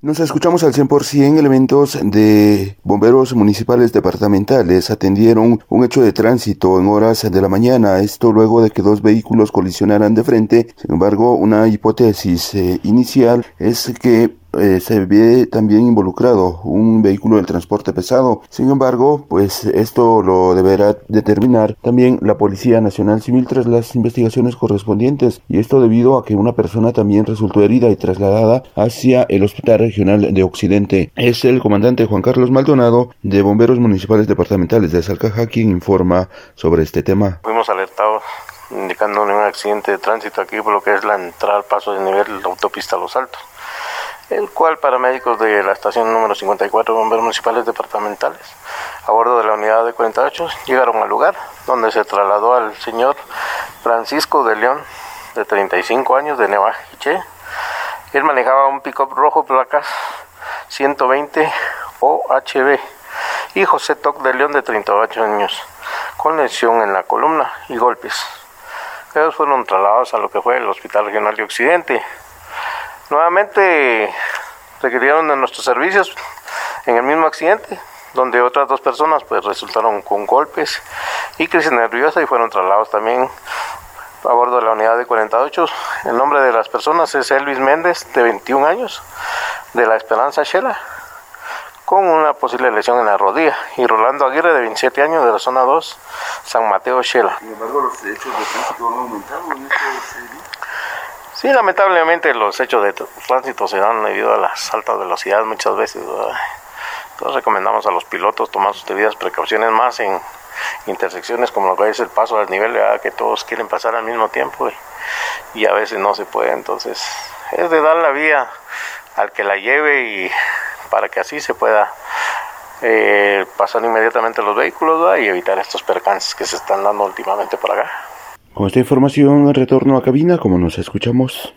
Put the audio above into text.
Nos escuchamos al 100%. Elementos de bomberos municipales departamentales atendieron un hecho de tránsito en horas de la mañana. Esto luego de que dos vehículos colisionaran de frente. Sin embargo, una hipótesis eh, inicial es que eh, se ve también involucrado un vehículo del transporte pesado. Sin embargo, pues esto lo deberá determinar también la Policía Nacional Civil tras las investigaciones correspondientes y esto debido a que una persona también resultó herida y trasladada hacia el Hospital Regional de Occidente. Es el comandante Juan Carlos Maldonado de Bomberos Municipales Departamentales de Salcaja quien informa sobre este tema. Fuimos alertados indicando un accidente de tránsito aquí por lo que es la entrada al paso de nivel de la autopista Los Altos el cual paramédicos de la estación número 54 bomberos municipales departamentales a bordo de la unidad de 48 llegaron al lugar donde se trasladó al señor Francisco de León de 35 años de Nevajiche. Él manejaba un pick-up rojo placas 120 OHB y José Toc de León de 38 años con lesión en la columna y golpes. Ellos fueron trasladados a lo que fue el Hospital Regional de Occidente Nuevamente requirieron de nuestros servicios en el mismo accidente, donde otras dos personas pues resultaron con golpes y crisis nerviosa y fueron trasladados también a bordo de la unidad de 48. El nombre de las personas es Elvis Méndez, de 21 años, de La Esperanza Shela, con una posible lesión en la rodilla, y Rolando Aguirre, de 27 años, de la zona 2, San Mateo Shela. Sin embargo, los hechos de tránsito han aumentado en este Sí, lamentablemente los hechos de tránsito se dan debido a las altas velocidades muchas veces. Entonces recomendamos a los pilotos tomar sus debidas precauciones más en intersecciones como lo que es el paso al nivel, que todos quieren pasar al mismo tiempo y, a veces no se puede. Entonces es de dar la vía al que la lleve y para que así se pueda eh, pasar inmediatamente los vehículos y evitar estos percances que se están dando últimamente por acá. Con esta información retorno a cabina como nos escuchamos.